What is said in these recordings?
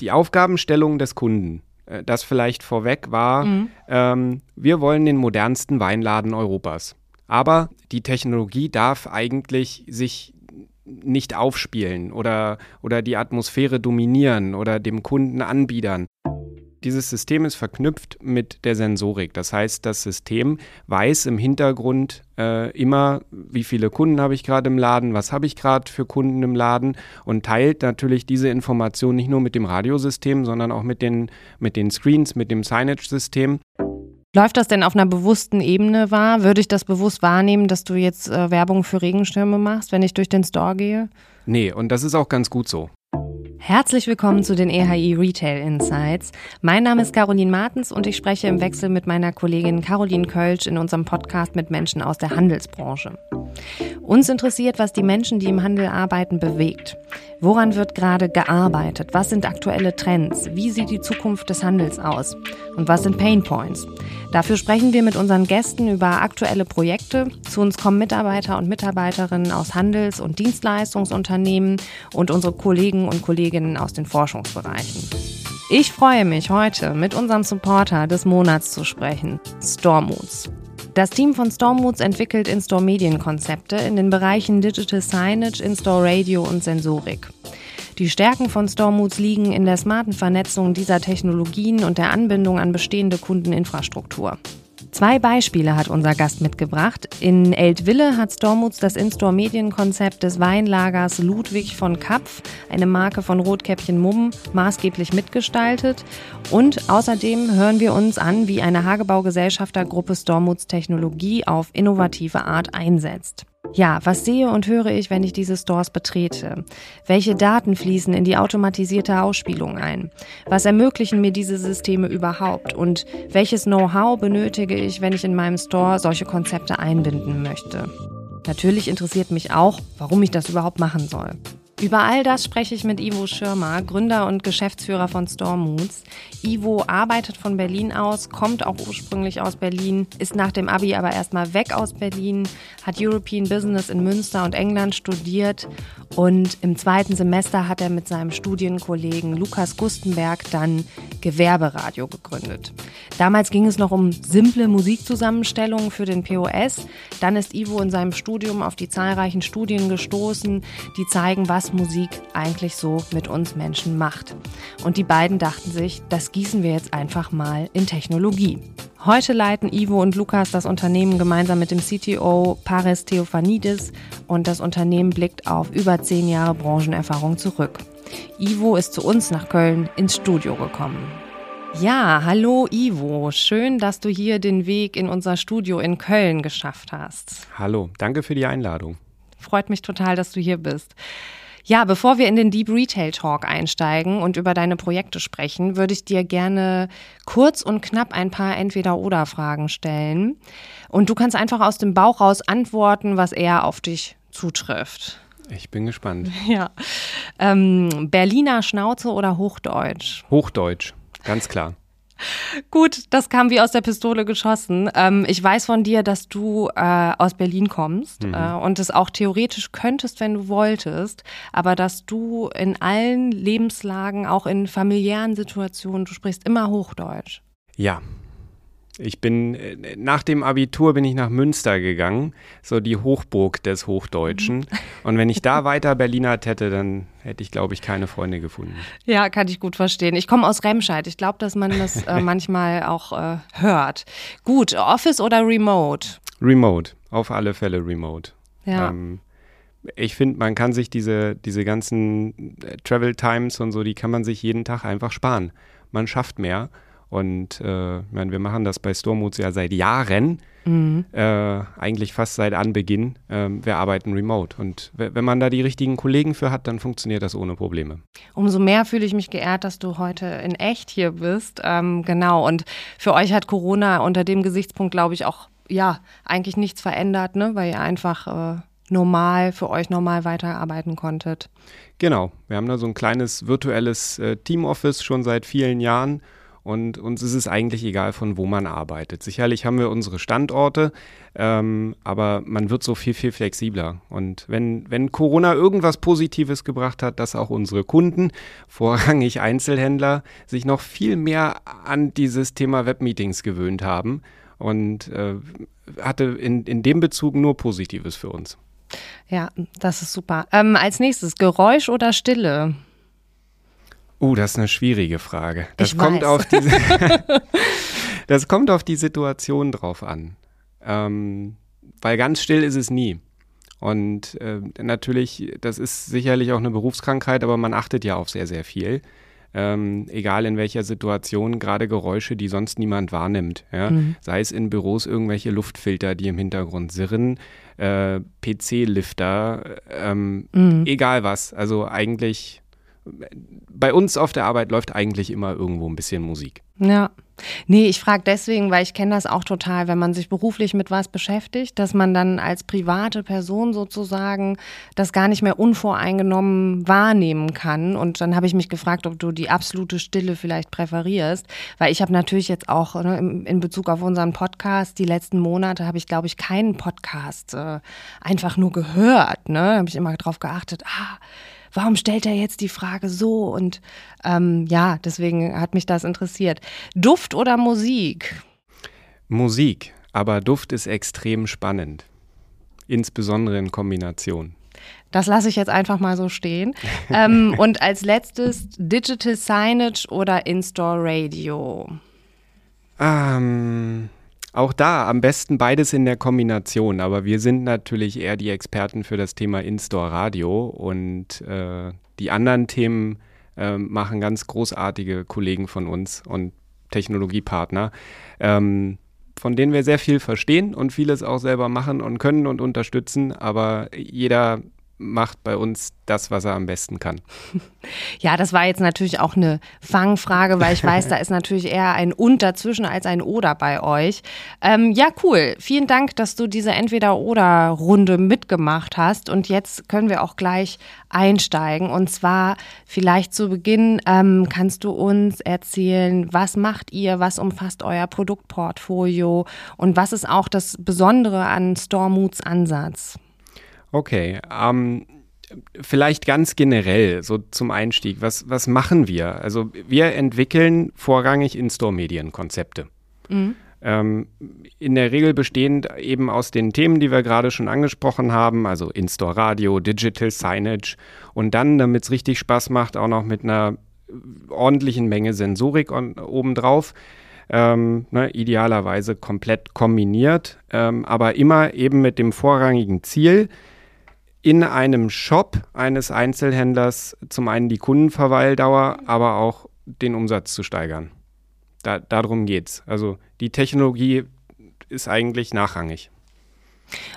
Die Aufgabenstellung des Kunden, äh, das vielleicht vorweg war, mhm. ähm, wir wollen den modernsten Weinladen Europas. Aber die Technologie darf eigentlich sich nicht aufspielen oder, oder die Atmosphäre dominieren oder dem Kunden anbiedern. Dieses System ist verknüpft mit der Sensorik. Das heißt, das System weiß im Hintergrund äh, immer, wie viele Kunden habe ich gerade im Laden, was habe ich gerade für Kunden im Laden und teilt natürlich diese Information nicht nur mit dem Radiosystem, sondern auch mit den, mit den Screens, mit dem Signage-System. Läuft das denn auf einer bewussten Ebene wahr? Würde ich das bewusst wahrnehmen, dass du jetzt äh, Werbung für Regenschirme machst, wenn ich durch den Store gehe? Nee, und das ist auch ganz gut so. Herzlich willkommen zu den EHI Retail Insights. Mein Name ist Caroline Martens und ich spreche im Wechsel mit meiner Kollegin Caroline Kölsch in unserem Podcast mit Menschen aus der Handelsbranche. Uns interessiert, was die Menschen, die im Handel arbeiten, bewegt. Woran wird gerade gearbeitet? Was sind aktuelle Trends? Wie sieht die Zukunft des Handels aus? Und was sind Pain Points? Dafür sprechen wir mit unseren Gästen über aktuelle Projekte. Zu uns kommen Mitarbeiter und Mitarbeiterinnen aus Handels- und Dienstleistungsunternehmen und unsere Kollegen und Kolleginnen aus den Forschungsbereichen. Ich freue mich, heute mit unserem Supporter des Monats zu sprechen, Stormoods. Das Team von Stormoods entwickelt In-Store-Medienkonzepte in den Bereichen Digital Signage, In-Store Radio und Sensorik. Die Stärken von Stormoods liegen in der smarten Vernetzung dieser Technologien und der Anbindung an bestehende Kundeninfrastruktur. Zwei Beispiele hat unser Gast mitgebracht. In Eltville hat Stormoods das In-Store-Medienkonzept des Weinlagers Ludwig von Kapf, eine Marke von Rotkäppchen Mumm, maßgeblich mitgestaltet. Und außerdem hören wir uns an, wie eine Hagebaugesellschaftergruppe Stormoods Technologie auf innovative Art einsetzt. Ja, was sehe und höre ich, wenn ich diese Stores betrete? Welche Daten fließen in die automatisierte Ausspielung ein? Was ermöglichen mir diese Systeme überhaupt? Und welches Know-how benötige ich, wenn ich in meinem Store solche Konzepte einbinden möchte? Natürlich interessiert mich auch, warum ich das überhaupt machen soll. Über all das spreche ich mit Ivo Schirmer, Gründer und Geschäftsführer von Stormoods. Ivo arbeitet von Berlin aus, kommt auch ursprünglich aus Berlin, ist nach dem Abi aber erstmal weg aus Berlin, hat European Business in Münster und England studiert und im zweiten Semester hat er mit seinem Studienkollegen Lukas Gustenberg dann Gewerberadio gegründet. Damals ging es noch um simple Musikzusammenstellungen für den POS. Dann ist Ivo in seinem Studium auf die zahlreichen Studien gestoßen, die zeigen, was Musik eigentlich so mit uns Menschen macht. Und die beiden dachten sich, das gießen wir jetzt einfach mal in Technologie. Heute leiten Ivo und Lukas das Unternehmen gemeinsam mit dem CTO Paris Theophanidis und das Unternehmen blickt auf über zehn Jahre Branchenerfahrung zurück. Ivo ist zu uns nach Köln ins Studio gekommen. Ja, hallo Ivo, schön, dass du hier den Weg in unser Studio in Köln geschafft hast. Hallo, danke für die Einladung. Freut mich total, dass du hier bist. Ja, bevor wir in den Deep Retail Talk einsteigen und über deine Projekte sprechen, würde ich dir gerne kurz und knapp ein paar Entweder-Oder-Fragen stellen. Und du kannst einfach aus dem Bauch raus antworten, was eher auf dich zutrifft. Ich bin gespannt. Ja. Ähm, Berliner Schnauze oder Hochdeutsch? Hochdeutsch, ganz klar. Gut, das kam wie aus der Pistole geschossen. Ähm, ich weiß von dir, dass du äh, aus Berlin kommst mhm. äh, und es auch theoretisch könntest, wenn du wolltest, aber dass du in allen Lebenslagen, auch in familiären Situationen, du sprichst immer Hochdeutsch. Ja, ich bin äh, nach dem Abitur bin ich nach Münster gegangen, so die Hochburg des Hochdeutschen. Mhm. Und wenn ich da weiter Berlinert hätte, dann hätte ich, glaube ich, keine Freunde gefunden. Ja, kann ich gut verstehen. Ich komme aus Remscheid. Ich glaube, dass man das äh, manchmal auch äh, hört. Gut, Office oder Remote? Remote, auf alle Fälle Remote. Ja. Ähm, ich finde, man kann sich diese, diese ganzen äh, Travel Times und so, die kann man sich jeden Tag einfach sparen. Man schafft mehr. Und äh, meine, wir machen das bei Stormoods ja seit Jahren, mhm. äh, eigentlich fast seit Anbeginn. Äh, wir arbeiten remote. Und wenn man da die richtigen Kollegen für hat, dann funktioniert das ohne Probleme. Umso mehr fühle ich mich geehrt, dass du heute in echt hier bist. Ähm, genau. Und für euch hat Corona unter dem Gesichtspunkt, glaube ich, auch ja eigentlich nichts verändert, ne? weil ihr einfach äh, normal für euch normal weiterarbeiten konntet. Genau. Wir haben da so ein kleines virtuelles äh, Team-Office schon seit vielen Jahren und uns ist es eigentlich egal, von wo man arbeitet. Sicherlich haben wir unsere Standorte, ähm, aber man wird so viel, viel flexibler. Und wenn, wenn Corona irgendwas Positives gebracht hat, dass auch unsere Kunden, vorrangig Einzelhändler, sich noch viel mehr an dieses Thema Webmeetings gewöhnt haben und äh, hatte in, in dem Bezug nur Positives für uns. Ja, das ist super. Ähm, als nächstes Geräusch oder Stille? Uh, das ist eine schwierige Frage. Das ich kommt weiß. auf diese, das kommt auf die Situation drauf an. Ähm, weil ganz still ist es nie. Und äh, natürlich, das ist sicherlich auch eine Berufskrankheit, aber man achtet ja auf sehr, sehr viel. Ähm, egal in welcher Situation, gerade Geräusche, die sonst niemand wahrnimmt. Ja? Mhm. Sei es in Büros irgendwelche Luftfilter, die im Hintergrund sirren, äh, PC-Lifter, ähm, mhm. egal was. Also eigentlich bei uns auf der Arbeit läuft eigentlich immer irgendwo ein bisschen Musik. Ja. Nee, ich frage deswegen, weil ich kenne das auch total, wenn man sich beruflich mit was beschäftigt, dass man dann als private Person sozusagen das gar nicht mehr unvoreingenommen wahrnehmen kann. Und dann habe ich mich gefragt, ob du die absolute Stille vielleicht präferierst, weil ich habe natürlich jetzt auch ne, in Bezug auf unseren Podcast, die letzten Monate habe ich, glaube ich, keinen Podcast äh, einfach nur gehört. Ne? Da habe ich immer darauf geachtet, ah, warum stellt er jetzt die Frage so? Und ähm, ja, deswegen hat mich das interessiert. Duft oder Musik? Musik, aber Duft ist extrem spannend, insbesondere in Kombination. Das lasse ich jetzt einfach mal so stehen. ähm, und als letztes Digital Signage oder In-Store Radio? Ähm, auch da am besten beides in der Kombination, aber wir sind natürlich eher die Experten für das Thema In-Store-Radio und äh, die anderen Themen äh, machen ganz großartige Kollegen von uns und Technologiepartner, ähm, von denen wir sehr viel verstehen und vieles auch selber machen und können und unterstützen, aber jeder macht bei uns das, was er am besten kann. Ja, das war jetzt natürlich auch eine Fangfrage, weil ich weiß, da ist natürlich eher ein Und dazwischen als ein Oder bei euch. Ähm, ja, cool. Vielen Dank, dass du diese Entweder-Oder-Runde mitgemacht hast. Und jetzt können wir auch gleich einsteigen. Und zwar vielleicht zu Beginn ähm, kannst du uns erzählen, was macht ihr, was umfasst euer Produktportfolio und was ist auch das Besondere an Stormoods Ansatz? Okay, ähm, vielleicht ganz generell, so zum Einstieg, was, was machen wir? Also wir entwickeln vorrangig In-Store-Medienkonzepte. Mhm. Ähm, in der Regel bestehend eben aus den Themen, die wir gerade schon angesprochen haben, also In-Store-Radio, Digital Signage und dann, damit es richtig Spaß macht, auch noch mit einer ordentlichen Menge Sensorik obendrauf. Ähm, ne, idealerweise komplett kombiniert, ähm, aber immer eben mit dem vorrangigen Ziel, in einem Shop eines Einzelhändlers zum einen die Kundenverweildauer, aber auch den Umsatz zu steigern. Da, darum geht's. Also die Technologie ist eigentlich nachrangig.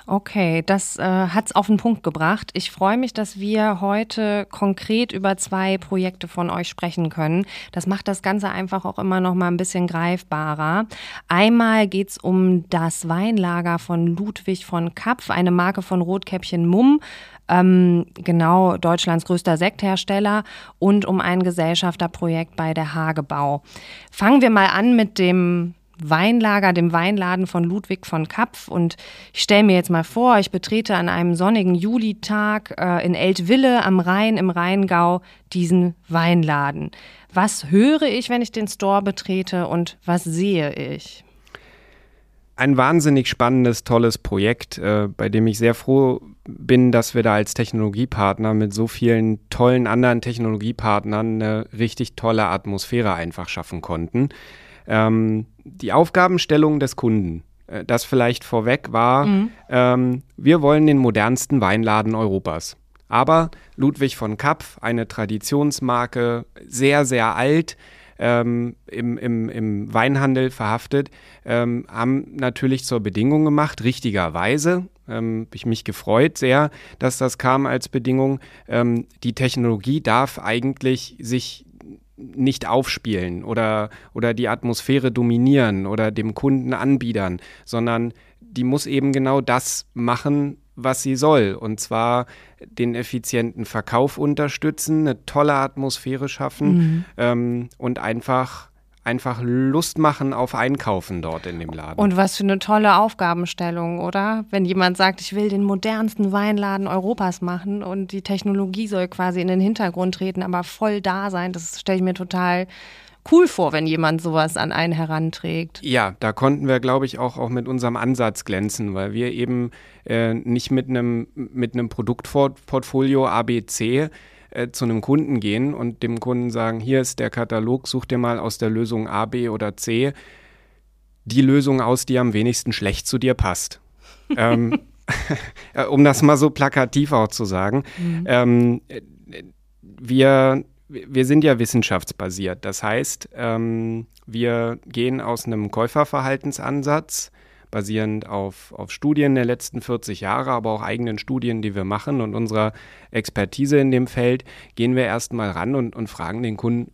Okay, das äh, hat es auf den Punkt gebracht. Ich freue mich, dass wir heute konkret über zwei Projekte von euch sprechen können. Das macht das Ganze einfach auch immer noch mal ein bisschen greifbarer. Einmal geht es um das Weinlager von Ludwig von Kapf, eine Marke von Rotkäppchen Mumm. Ähm, genau Deutschlands größter Sekthersteller und um ein Gesellschafterprojekt bei der Hagebau. Fangen wir mal an mit dem Weinlager, dem Weinladen von Ludwig von Kapf. Und ich stelle mir jetzt mal vor, ich betrete an einem sonnigen Julitag äh, in Eltville am Rhein im Rheingau diesen Weinladen. Was höre ich, wenn ich den Store betrete und was sehe ich? Ein wahnsinnig spannendes, tolles Projekt, äh, bei dem ich sehr froh bin, dass wir da als Technologiepartner mit so vielen tollen anderen Technologiepartnern eine richtig tolle Atmosphäre einfach schaffen konnten. Ähm, die Aufgabenstellung des Kunden, äh, das vielleicht vorweg war, mhm. ähm, wir wollen den modernsten Weinladen Europas. Aber Ludwig von Kapf, eine Traditionsmarke, sehr, sehr alt, ähm, im, im, im Weinhandel verhaftet, ähm, haben natürlich zur Bedingung gemacht, richtigerweise, ähm, ich mich gefreut sehr, dass das kam als Bedingung, ähm, die Technologie darf eigentlich sich nicht aufspielen oder, oder die Atmosphäre dominieren oder dem Kunden anbiedern, sondern die muss eben genau das machen, was sie soll. Und zwar den effizienten Verkauf unterstützen, eine tolle Atmosphäre schaffen mhm. ähm, und einfach einfach Lust machen auf Einkaufen dort in dem Laden. Und was für eine tolle Aufgabenstellung, oder? Wenn jemand sagt, ich will den modernsten Weinladen Europas machen und die Technologie soll quasi in den Hintergrund treten, aber voll da sein, das stelle ich mir total cool vor, wenn jemand sowas an einen heranträgt. Ja, da konnten wir, glaube ich, auch, auch mit unserem Ansatz glänzen, weil wir eben äh, nicht mit einem mit einem Produktportfolio ABC äh, zu einem Kunden gehen und dem Kunden sagen, hier ist der Katalog, such dir mal aus der Lösung A, B oder C die Lösung aus, die am wenigsten schlecht zu dir passt. ähm, um das mal so plakativ auch zu sagen. Mhm. Ähm, wir wir sind ja wissenschaftsbasiert. Das heißt, ähm, wir gehen aus einem Käuferverhaltensansatz, basierend auf, auf Studien der letzten 40 Jahre, aber auch eigenen Studien, die wir machen und unserer Expertise in dem Feld, gehen wir erstmal ran und, und fragen den Kunden,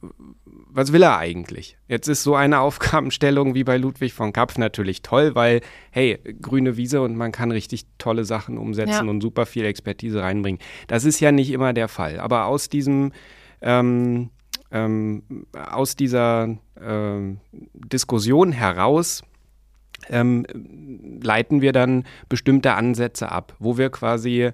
was will er eigentlich? Jetzt ist so eine Aufgabenstellung wie bei Ludwig von Kapf natürlich toll, weil, hey, grüne Wiese und man kann richtig tolle Sachen umsetzen ja. und super viel Expertise reinbringen. Das ist ja nicht immer der Fall. Aber aus diesem ähm, ähm, aus dieser äh, Diskussion heraus ähm, leiten wir dann bestimmte Ansätze ab, wo wir quasi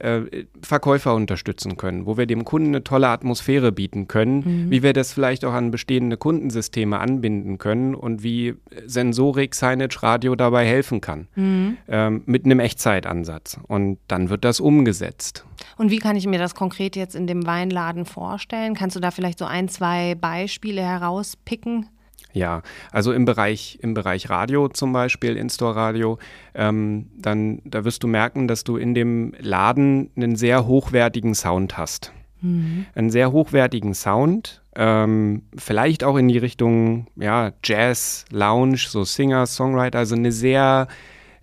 äh, Verkäufer unterstützen können, wo wir dem Kunden eine tolle Atmosphäre bieten können, mhm. wie wir das vielleicht auch an bestehende Kundensysteme anbinden können und wie Sensorik, Signage, Radio dabei helfen kann, mhm. ähm, mit einem Echtzeitansatz. Und dann wird das umgesetzt. Und wie kann ich mir das konkret jetzt in dem Weinladen vorstellen? Kannst du da vielleicht so ein, zwei Beispiele herauspicken? Ja, also im Bereich, im Bereich Radio zum Beispiel, In-Store-Radio, ähm, dann da wirst du merken, dass du in dem Laden einen sehr hochwertigen Sound hast. Mhm. Einen sehr hochwertigen Sound, ähm, vielleicht auch in die Richtung ja, Jazz, Lounge, so Singer, Songwriter, also eine sehr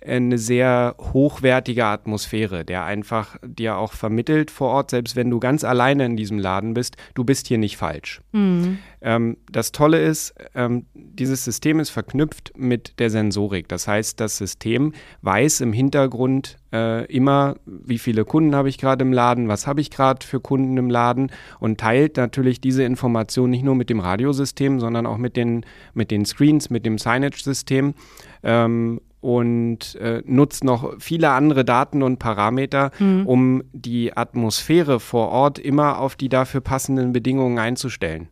eine sehr hochwertige Atmosphäre, der einfach dir auch vermittelt vor Ort, selbst wenn du ganz alleine in diesem Laden bist, du bist hier nicht falsch. Mhm. Ähm, das Tolle ist, ähm, dieses System ist verknüpft mit der Sensorik. Das heißt, das System weiß im Hintergrund äh, immer, wie viele Kunden habe ich gerade im Laden, was habe ich gerade für Kunden im Laden und teilt natürlich diese Information nicht nur mit dem Radiosystem, sondern auch mit den, mit den Screens, mit dem Signage-System. Ähm, und äh, nutzt noch viele andere Daten und Parameter, mhm. um die Atmosphäre vor Ort immer auf die dafür passenden Bedingungen einzustellen.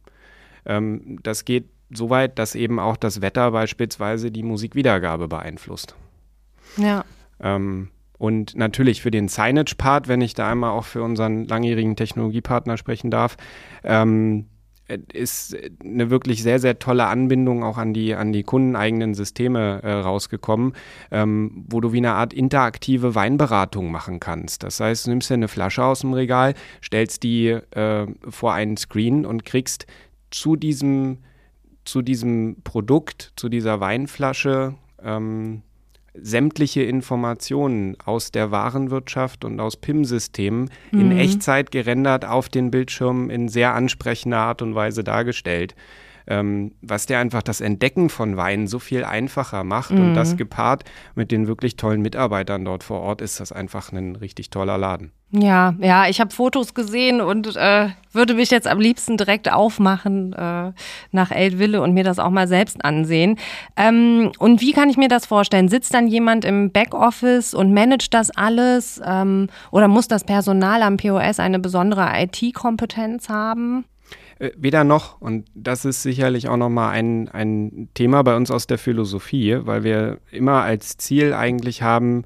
Ähm, das geht so weit, dass eben auch das Wetter beispielsweise die Musikwiedergabe beeinflusst. Ja. Ähm, und natürlich für den Signage-Part, wenn ich da einmal auch für unseren langjährigen Technologiepartner sprechen darf, ähm, ist eine wirklich sehr, sehr tolle Anbindung auch an die, an die kundeneigenen Systeme äh, rausgekommen, ähm, wo du wie eine Art interaktive Weinberatung machen kannst. Das heißt, du nimmst dir eine Flasche aus dem Regal, stellst die äh, vor einen Screen und kriegst zu diesem, zu diesem Produkt, zu dieser Weinflasche, ähm, sämtliche Informationen aus der Warenwirtschaft und aus PIM-Systemen mhm. in Echtzeit gerendert auf den Bildschirmen in sehr ansprechender Art und Weise dargestellt. Ähm, was dir einfach das Entdecken von Weinen so viel einfacher macht mhm. und das mhm. gepaart mit den wirklich tollen Mitarbeitern dort vor Ort ist das einfach ein richtig toller Laden. Ja, ja, ich habe Fotos gesehen und äh, würde mich jetzt am liebsten direkt aufmachen äh, nach Eltville und mir das auch mal selbst ansehen. Ähm, und wie kann ich mir das vorstellen? Sitzt dann jemand im Backoffice und managt das alles? Ähm, oder muss das Personal am POS eine besondere IT-Kompetenz haben? Äh, weder noch. Und das ist sicherlich auch nochmal ein, ein Thema bei uns aus der Philosophie, weil wir immer als Ziel eigentlich haben,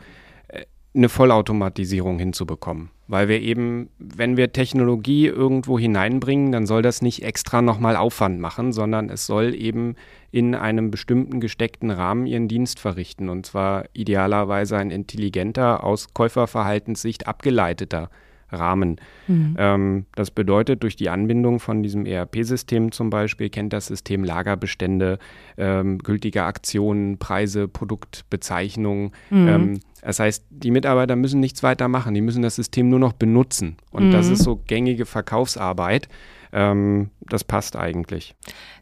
eine Vollautomatisierung hinzubekommen. Weil wir eben, wenn wir Technologie irgendwo hineinbringen, dann soll das nicht extra nochmal Aufwand machen, sondern es soll eben in einem bestimmten gesteckten Rahmen ihren Dienst verrichten. Und zwar idealerweise ein intelligenter, aus Käuferverhaltenssicht abgeleiteter Rahmen. Mhm. Ähm, das bedeutet, durch die Anbindung von diesem ERP-System zum Beispiel kennt das System Lagerbestände, ähm, gültige Aktionen, Preise, Produktbezeichnungen. Mhm. Ähm, das heißt, die Mitarbeiter müssen nichts weiter machen, die müssen das System nur noch benutzen. Und mhm. das ist so gängige Verkaufsarbeit. Ähm, das passt eigentlich.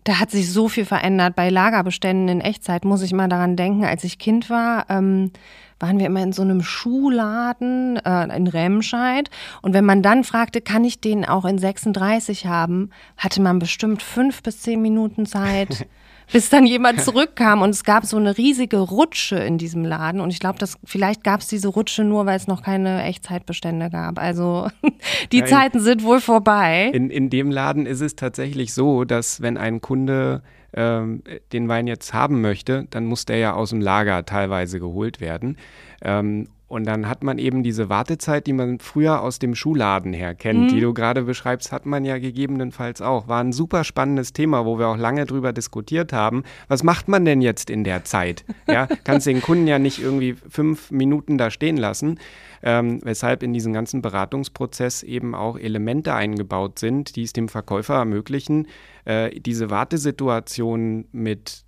Da hat sich so viel verändert. Bei Lagerbeständen in Echtzeit muss ich mal daran denken, als ich Kind war, ähm, waren wir immer in so einem Schuhladen äh, in Remscheid. Und wenn man dann fragte, kann ich den auch in 36 haben, hatte man bestimmt fünf bis zehn Minuten Zeit. bis dann jemand zurückkam und es gab so eine riesige Rutsche in diesem Laden und ich glaube, dass vielleicht gab es diese Rutsche nur, weil es noch keine Echtzeitbestände gab. Also die Nein. Zeiten sind wohl vorbei. In, in dem Laden ist es tatsächlich so, dass wenn ein Kunde ähm, den Wein jetzt haben möchte, dann muss der ja aus dem Lager teilweise geholt werden. Ähm, und dann hat man eben diese Wartezeit, die man früher aus dem Schuhladen her kennt, mhm. die du gerade beschreibst, hat man ja gegebenenfalls auch. War ein super spannendes Thema, wo wir auch lange drüber diskutiert haben. Was macht man denn jetzt in der Zeit? Ja, kannst den Kunden ja nicht irgendwie fünf Minuten da stehen lassen, ähm, weshalb in diesem ganzen Beratungsprozess eben auch Elemente eingebaut sind, die es dem Verkäufer ermöglichen, äh, diese Wartesituation mit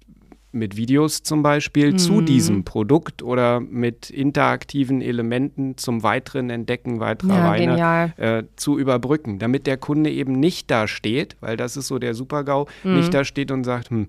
mit Videos zum Beispiel mhm. zu diesem Produkt oder mit interaktiven Elementen zum weiteren Entdecken weiterer ja, Weine äh, zu überbrücken, damit der Kunde eben nicht da steht, weil das ist so der Super-GAU, mhm. nicht da steht und sagt, hm,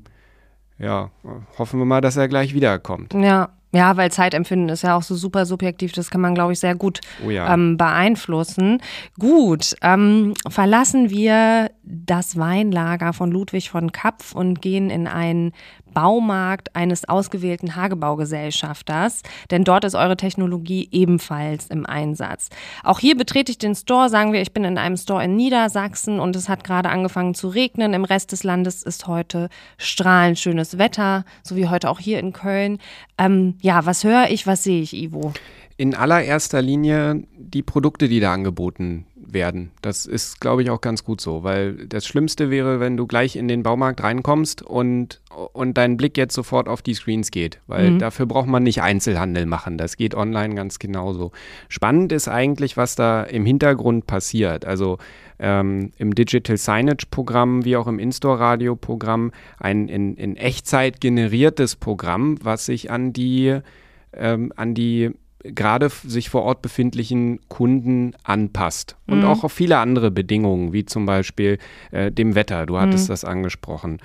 ja, hoffen wir mal, dass er gleich wiederkommt. Ja, ja, weil Zeitempfinden ist ja auch so super subjektiv, das kann man, glaube ich, sehr gut oh ja. ähm, beeinflussen. Gut, ähm, verlassen wir das Weinlager von Ludwig von Kapf und gehen in einen Baumarkt eines ausgewählten Hagebaugesellschafters, denn dort ist eure Technologie ebenfalls im Einsatz. Auch hier betrete ich den Store, sagen wir, ich bin in einem Store in Niedersachsen und es hat gerade angefangen zu regnen. Im Rest des Landes ist heute strahlend schönes Wetter, so wie heute auch hier in Köln. Ähm, ja, was höre ich, was sehe ich, Ivo? In allererster Linie die Produkte, die da angeboten werden. Das ist, glaube ich, auch ganz gut so, weil das Schlimmste wäre, wenn du gleich in den Baumarkt reinkommst und, und dein Blick jetzt sofort auf die Screens geht, weil mhm. dafür braucht man nicht Einzelhandel machen. Das geht online ganz genauso. Spannend ist eigentlich, was da im Hintergrund passiert. Also ähm, im Digital Signage Programm wie auch im In-Store Radio Programm ein in, in Echtzeit generiertes Programm, was sich an die ähm, an die gerade sich vor Ort befindlichen Kunden anpasst. Und mhm. auch auf viele andere Bedingungen, wie zum Beispiel äh, dem Wetter. Du hattest mhm. das angesprochen.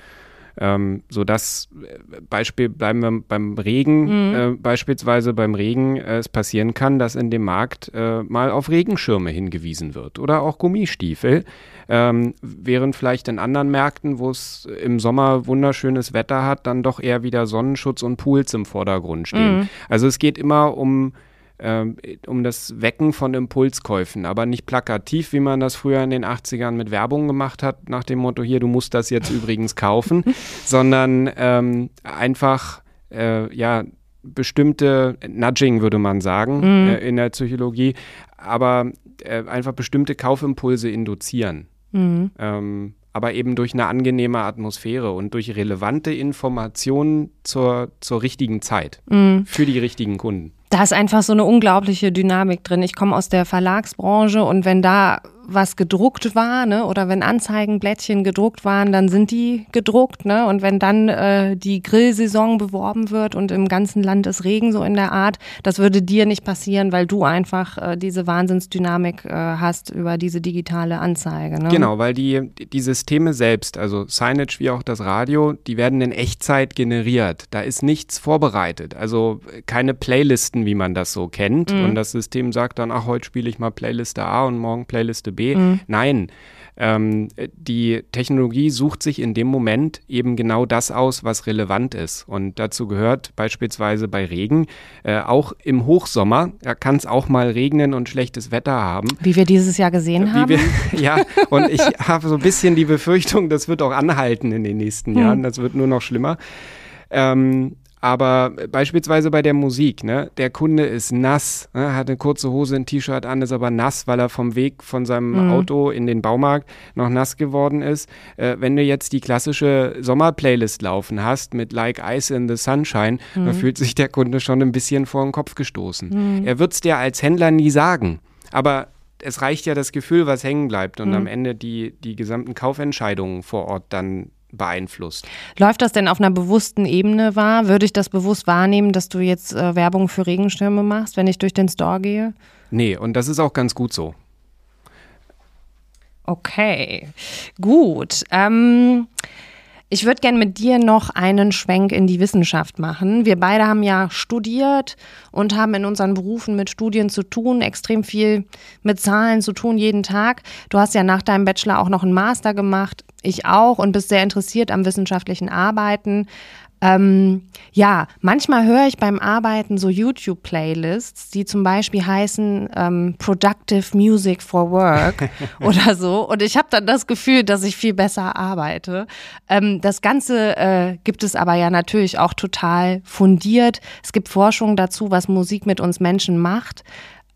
Ähm, so das äh, Beispiel bleiben wir beim Regen, mhm. äh, beispielsweise beim Regen äh, es passieren kann, dass in dem Markt äh, mal auf Regenschirme hingewiesen wird oder auch Gummistiefel, ähm, während vielleicht in anderen Märkten, wo es im Sommer wunderschönes Wetter hat, dann doch eher wieder Sonnenschutz und Pools im Vordergrund stehen. Mhm. Also es geht immer um um das Wecken von Impulskäufen, aber nicht plakativ, wie man das früher in den 80ern mit Werbung gemacht hat, nach dem Motto, hier, du musst das jetzt übrigens kaufen, sondern ähm, einfach, äh, ja, bestimmte Nudging, würde man sagen, mhm. äh, in der Psychologie, aber äh, einfach bestimmte Kaufimpulse induzieren. Mhm. Ähm, aber eben durch eine angenehme Atmosphäre und durch relevante Informationen zur, zur richtigen Zeit mhm. für die richtigen Kunden. Da ist einfach so eine unglaubliche Dynamik drin. Ich komme aus der Verlagsbranche und wenn da was gedruckt war, ne, oder wenn Anzeigenblättchen gedruckt waren, dann sind die gedruckt, ne? Und wenn dann äh, die Grillsaison beworben wird und im ganzen Land ist Regen so in der Art, das würde dir nicht passieren, weil du einfach äh, diese Wahnsinnsdynamik äh, hast über diese digitale Anzeige. Ne? Genau, weil die, die Systeme selbst, also Signage wie auch das Radio, die werden in Echtzeit generiert. Da ist nichts vorbereitet. Also keine Playlisten, wie man das so kennt. Mhm. Und das System sagt dann, ach, heute spiele ich mal Playliste A und morgen Playliste B. Mhm. Nein, ähm, die Technologie sucht sich in dem Moment eben genau das aus, was relevant ist. Und dazu gehört beispielsweise bei Regen, äh, auch im Hochsommer, da kann es auch mal regnen und schlechtes Wetter haben. Wie wir dieses Jahr gesehen haben. Wir, ja, und ich habe so ein bisschen die Befürchtung, das wird auch anhalten in den nächsten mhm. Jahren. Das wird nur noch schlimmer. Ähm, aber beispielsweise bei der Musik, ne? der Kunde ist nass, ne? hat eine kurze Hose, ein T-Shirt an, ist aber nass, weil er vom Weg von seinem mhm. Auto in den Baumarkt noch nass geworden ist. Äh, wenn du jetzt die klassische Sommerplaylist laufen hast mit Like Ice in the Sunshine, mhm. dann fühlt sich der Kunde schon ein bisschen vor den Kopf gestoßen. Mhm. Er wird es dir als Händler nie sagen, aber es reicht ja das Gefühl, was hängen bleibt und mhm. am Ende die, die gesamten Kaufentscheidungen vor Ort dann beeinflusst. Läuft das denn auf einer bewussten Ebene wahr? Würde ich das bewusst wahrnehmen, dass du jetzt äh, Werbung für Regenschirme machst, wenn ich durch den Store gehe? Nee, und das ist auch ganz gut so. Okay, gut. Ähm, Ich würde gerne mit dir noch einen Schwenk in die Wissenschaft machen. Wir beide haben ja studiert und haben in unseren Berufen mit Studien zu tun, extrem viel mit Zahlen zu tun jeden Tag. Du hast ja nach deinem Bachelor auch noch einen Master gemacht, ich auch und bist sehr interessiert am wissenschaftlichen Arbeiten. Ähm, ja, manchmal höre ich beim Arbeiten so YouTube-Playlists, die zum Beispiel heißen ähm, Productive Music for Work oder so. Und ich habe dann das Gefühl, dass ich viel besser arbeite. Ähm, das Ganze äh, gibt es aber ja natürlich auch total fundiert. Es gibt Forschung dazu, was Musik mit uns Menschen macht.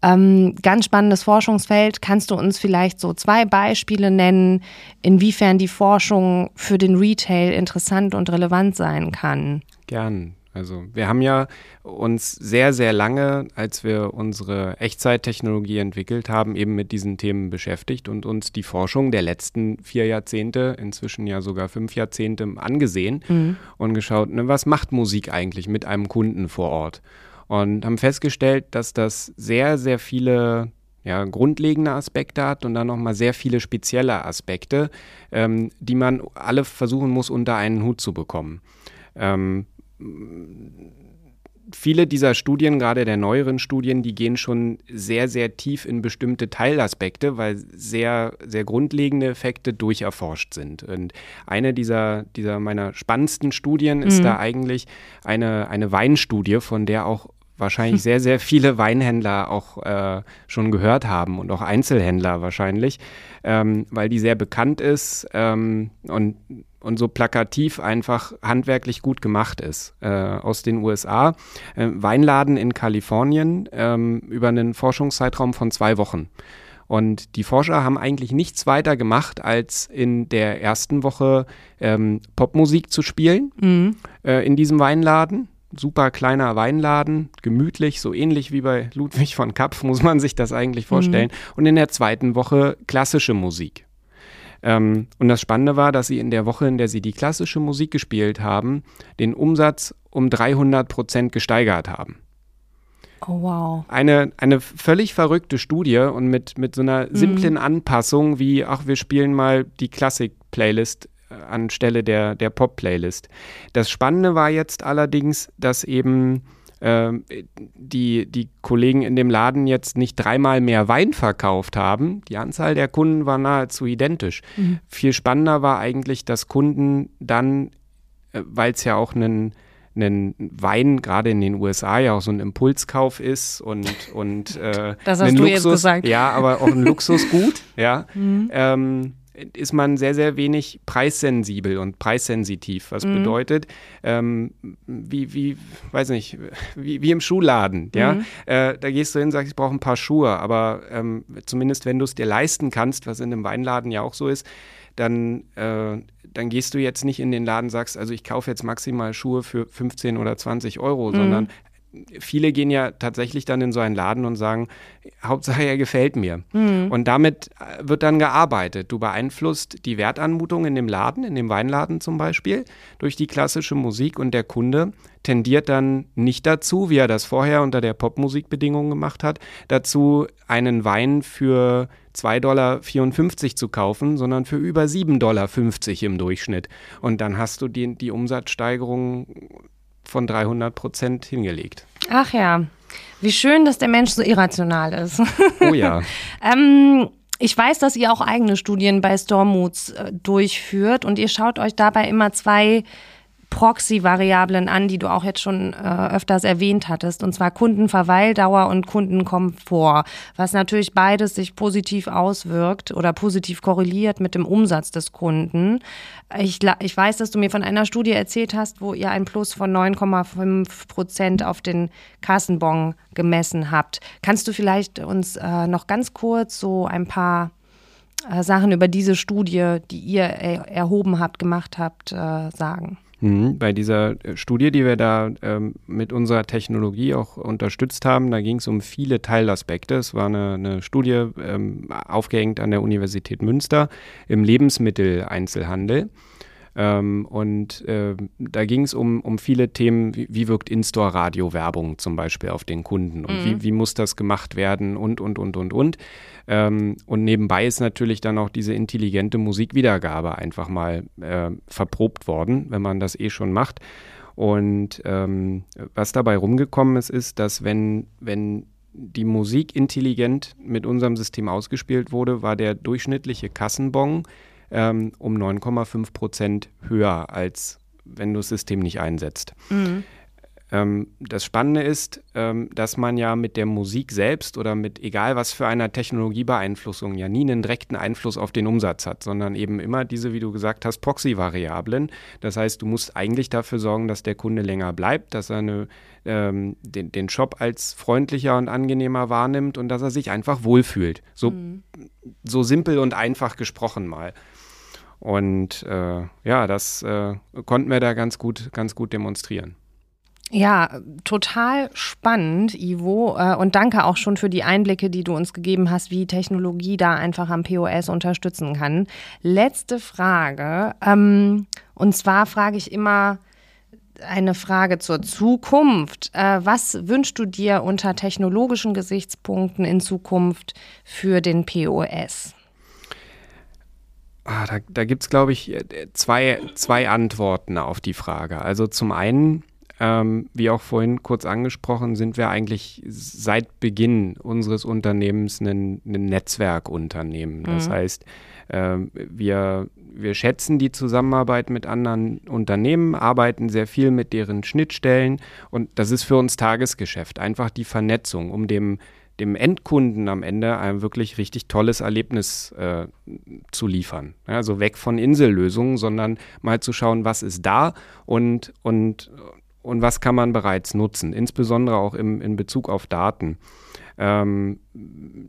Ähm, ganz spannendes Forschungsfeld. Kannst du uns vielleicht so zwei Beispiele nennen, inwiefern die Forschung für den Retail interessant und relevant sein kann? Gern. Also wir haben ja uns sehr, sehr lange, als wir unsere Echtzeittechnologie entwickelt haben, eben mit diesen Themen beschäftigt und uns die Forschung der letzten vier Jahrzehnte, inzwischen ja sogar fünf Jahrzehnte angesehen mhm. und geschaut, ne, was macht Musik eigentlich mit einem Kunden vor Ort? Und haben festgestellt, dass das sehr, sehr viele ja, grundlegende Aspekte hat und dann nochmal sehr viele spezielle Aspekte, ähm, die man alle versuchen muss, unter einen Hut zu bekommen. Ähm, viele dieser Studien, gerade der neueren Studien, die gehen schon sehr, sehr tief in bestimmte Teilaspekte, weil sehr, sehr grundlegende Effekte durcherforscht sind. Und eine dieser, dieser meiner spannendsten Studien ist mhm. da eigentlich eine, eine Weinstudie, von der auch wahrscheinlich sehr, sehr viele Weinhändler auch äh, schon gehört haben und auch Einzelhändler wahrscheinlich, ähm, weil die sehr bekannt ist ähm, und, und so plakativ einfach handwerklich gut gemacht ist. Äh, aus den USA, äh, Weinladen in Kalifornien ähm, über einen Forschungszeitraum von zwei Wochen. Und die Forscher haben eigentlich nichts weiter gemacht, als in der ersten Woche ähm, Popmusik zu spielen mhm. äh, in diesem Weinladen super kleiner Weinladen, gemütlich, so ähnlich wie bei Ludwig von Kapf, muss man sich das eigentlich vorstellen. Mhm. Und in der zweiten Woche klassische Musik. Ähm, und das Spannende war, dass sie in der Woche, in der sie die klassische Musik gespielt haben, den Umsatz um 300 Prozent gesteigert haben. Oh, wow. Eine, eine völlig verrückte Studie und mit, mit so einer mhm. simplen mhm. Anpassung wie, ach, wir spielen mal die Klassik-Playlist anstelle der, der Pop-Playlist. Das Spannende war jetzt allerdings, dass eben äh, die, die Kollegen in dem Laden jetzt nicht dreimal mehr Wein verkauft haben. Die Anzahl der Kunden war nahezu identisch. Mhm. Viel spannender war eigentlich, dass Kunden dann, äh, weil es ja auch einen einen Wein gerade in den USA ja auch so ein Impulskauf ist und und äh, das hast du Luxus, jetzt gesagt. ja, aber auch ein Luxusgut, ja. Mhm. Ähm, ist man sehr, sehr wenig preissensibel und preissensitiv. Was mhm. bedeutet, ähm, wie, wie, weiß nicht, wie, wie im Schuhladen, ja. Mhm. Äh, da gehst du hin und sagst, ich brauche ein paar Schuhe, aber ähm, zumindest wenn du es dir leisten kannst, was in einem Weinladen ja auch so ist, dann, äh, dann gehst du jetzt nicht in den Laden und sagst, also ich kaufe jetzt maximal Schuhe für 15 oder 20 Euro, mhm. sondern viele gehen ja tatsächlich dann in so einen Laden und sagen, Hauptsache er gefällt mir. Mhm. Und damit äh, wird dann gearbeitet. Du beeinflusst die Wertanmutung in dem Laden, in dem Weinladen zum Beispiel, durch die klassische Musik und der Kunde tendiert dann nicht dazu, wie er das vorher unter der Popmusikbedingung gemacht hat, dazu einen Wein für 2,54 Dollar zu kaufen, sondern für über 7,50 Dollar im Durchschnitt. Und dann hast du die, die Umsatzsteigerung von 300 Prozent hingelegt. Ach ja, wie schön, dass der Mensch so irrational ist. Oh ja. ähm, ich weiß, dass ihr auch eigene Studien bei Stormoods äh, durchführt und ihr schaut euch dabei immer zwei Proxy-Variablen an, die du auch jetzt schon äh, öfters erwähnt hattest, und zwar Kundenverweildauer und Kundenkomfort, was natürlich beides sich positiv auswirkt oder positiv korreliert mit dem Umsatz des Kunden. Ich, ich weiß, dass du mir von einer Studie erzählt hast, wo ihr ein Plus von 9,5 Prozent auf den Kassenbon gemessen habt. Kannst du vielleicht uns äh, noch ganz kurz so ein paar äh, Sachen über diese Studie, die ihr er erhoben habt, gemacht habt, äh, sagen? Mhm, bei dieser äh, Studie, die wir da ähm, mit unserer Technologie auch unterstützt haben, da ging es um viele Teilaspekte. Es war eine, eine Studie ähm, aufgehängt an der Universität Münster im Lebensmitteleinzelhandel. Ähm, und äh, da ging es um, um viele Themen, wie, wie wirkt In-Store-Radio-Werbung zum Beispiel auf den Kunden und mhm. wie, wie muss das gemacht werden und, und, und, und, und. Ähm, und nebenbei ist natürlich dann auch diese intelligente Musikwiedergabe einfach mal äh, verprobt worden, wenn man das eh schon macht. Und ähm, was dabei rumgekommen ist, ist, dass wenn, wenn die Musik intelligent mit unserem System ausgespielt wurde, war der durchschnittliche Kassenbon ähm, um 9,5 Prozent höher, als wenn du das System nicht einsetzt. Mhm. Ähm, das Spannende ist, ähm, dass man ja mit der Musik selbst oder mit egal was für einer Technologiebeeinflussung ja nie einen direkten Einfluss auf den Umsatz hat, sondern eben immer diese, wie du gesagt hast, Proxy-Variablen. Das heißt, du musst eigentlich dafür sorgen, dass der Kunde länger bleibt, dass er eine, ähm, den, den Shop als freundlicher und angenehmer wahrnimmt und dass er sich einfach wohlfühlt. So, mhm. so simpel und einfach gesprochen mal. Und äh, ja, das äh, konnten wir da ganz gut, ganz gut demonstrieren. Ja, total spannend, Ivo. Äh, und danke auch schon für die Einblicke, die du uns gegeben hast, wie Technologie da einfach am POS unterstützen kann. Letzte Frage. Ähm, und zwar frage ich immer eine Frage zur Zukunft. Äh, was wünschst du dir unter technologischen Gesichtspunkten in Zukunft für den POS? Ah, da da gibt es, glaube ich, zwei, zwei Antworten auf die Frage. Also zum einen ähm, wie auch vorhin kurz angesprochen, sind wir eigentlich seit Beginn unseres Unternehmens ein, ein Netzwerkunternehmen. Das mhm. heißt, äh, wir, wir schätzen die Zusammenarbeit mit anderen Unternehmen, arbeiten sehr viel mit deren Schnittstellen und das ist für uns Tagesgeschäft. Einfach die Vernetzung, um dem dem Endkunden am Ende ein wirklich richtig tolles Erlebnis äh, zu liefern. Also weg von Insellösungen, sondern mal zu schauen, was ist da und, und, und was kann man bereits nutzen, insbesondere auch im, in Bezug auf Daten. Ähm,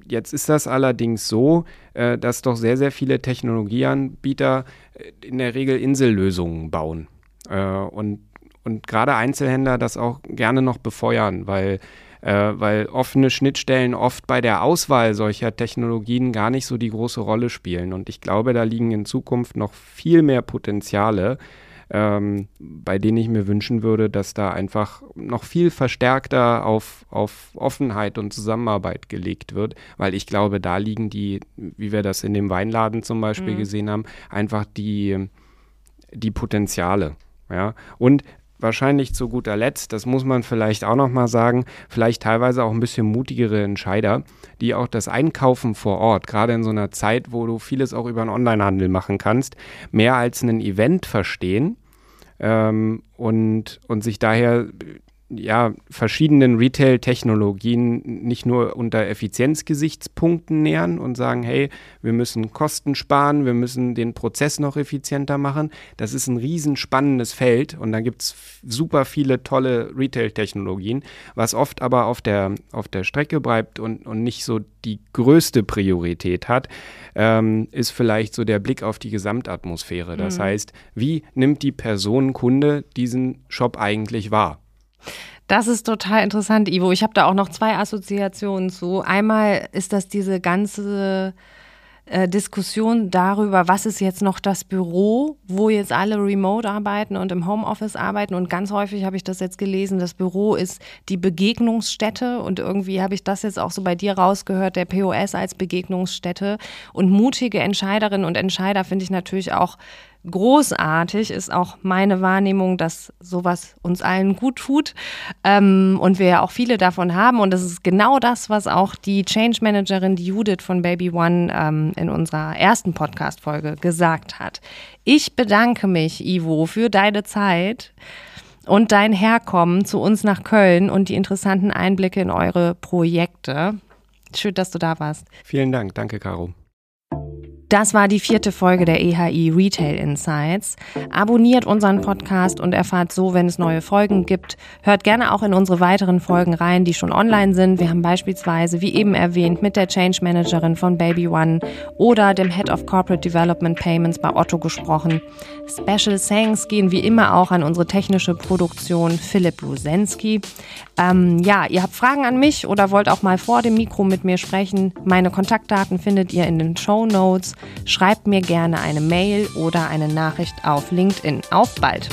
jetzt ist das allerdings so, äh, dass doch sehr, sehr viele Technologieanbieter äh, in der Regel Insellösungen bauen äh, und, und gerade Einzelhändler das auch gerne noch befeuern, weil äh, weil offene Schnittstellen oft bei der Auswahl solcher Technologien gar nicht so die große Rolle spielen. Und ich glaube, da liegen in Zukunft noch viel mehr Potenziale, ähm, bei denen ich mir wünschen würde, dass da einfach noch viel verstärkter auf, auf Offenheit und Zusammenarbeit gelegt wird, weil ich glaube, da liegen die, wie wir das in dem Weinladen zum Beispiel mhm. gesehen haben, einfach die, die Potenziale. Ja, und wahrscheinlich zu guter Letzt, das muss man vielleicht auch nochmal sagen, vielleicht teilweise auch ein bisschen mutigere Entscheider, die auch das Einkaufen vor Ort, gerade in so einer Zeit, wo du vieles auch über einen Onlinehandel machen kannst, mehr als ein Event verstehen ähm, und, und sich daher ja, verschiedenen Retail-Technologien nicht nur unter Effizienzgesichtspunkten nähern und sagen, hey, wir müssen Kosten sparen, wir müssen den Prozess noch effizienter machen. Das ist ein riesenspannendes Feld und da gibt es super viele tolle Retail-Technologien, was oft aber auf der, auf der Strecke bleibt und, und nicht so die größte Priorität hat, ähm, ist vielleicht so der Blick auf die Gesamtatmosphäre. Das mhm. heißt, wie nimmt die Person Kunde diesen Shop eigentlich wahr? Das ist total interessant, Ivo. Ich habe da auch noch zwei Assoziationen zu. Einmal ist das diese ganze äh, Diskussion darüber, was ist jetzt noch das Büro, wo jetzt alle remote arbeiten und im Homeoffice arbeiten. Und ganz häufig habe ich das jetzt gelesen, das Büro ist die Begegnungsstätte. Und irgendwie habe ich das jetzt auch so bei dir rausgehört, der POS als Begegnungsstätte. Und mutige Entscheiderinnen und Entscheider finde ich natürlich auch großartig ist auch meine Wahrnehmung, dass sowas uns allen gut tut ähm, und wir ja auch viele davon haben. Und das ist genau das, was auch die Change Managerin, die Judith von Baby One ähm, in unserer ersten Podcast-Folge gesagt hat. Ich bedanke mich, Ivo, für deine Zeit und dein Herkommen zu uns nach Köln und die interessanten Einblicke in eure Projekte. Schön, dass du da warst. Vielen Dank. Danke, Caro. Das war die vierte Folge der EHI Retail Insights. Abonniert unseren Podcast und erfahrt so, wenn es neue Folgen gibt. Hört gerne auch in unsere weiteren Folgen rein, die schon online sind. Wir haben beispielsweise, wie eben erwähnt, mit der Change Managerin von Baby One oder dem Head of Corporate Development Payments bei Otto gesprochen. Special Thanks gehen wie immer auch an unsere technische Produktion Philipp Rusensky. Ähm, ja, ihr habt Fragen an mich oder wollt auch mal vor dem Mikro mit mir sprechen. Meine Kontaktdaten findet ihr in den Show Notes. Schreibt mir gerne eine Mail oder eine Nachricht auf LinkedIn. Auf bald!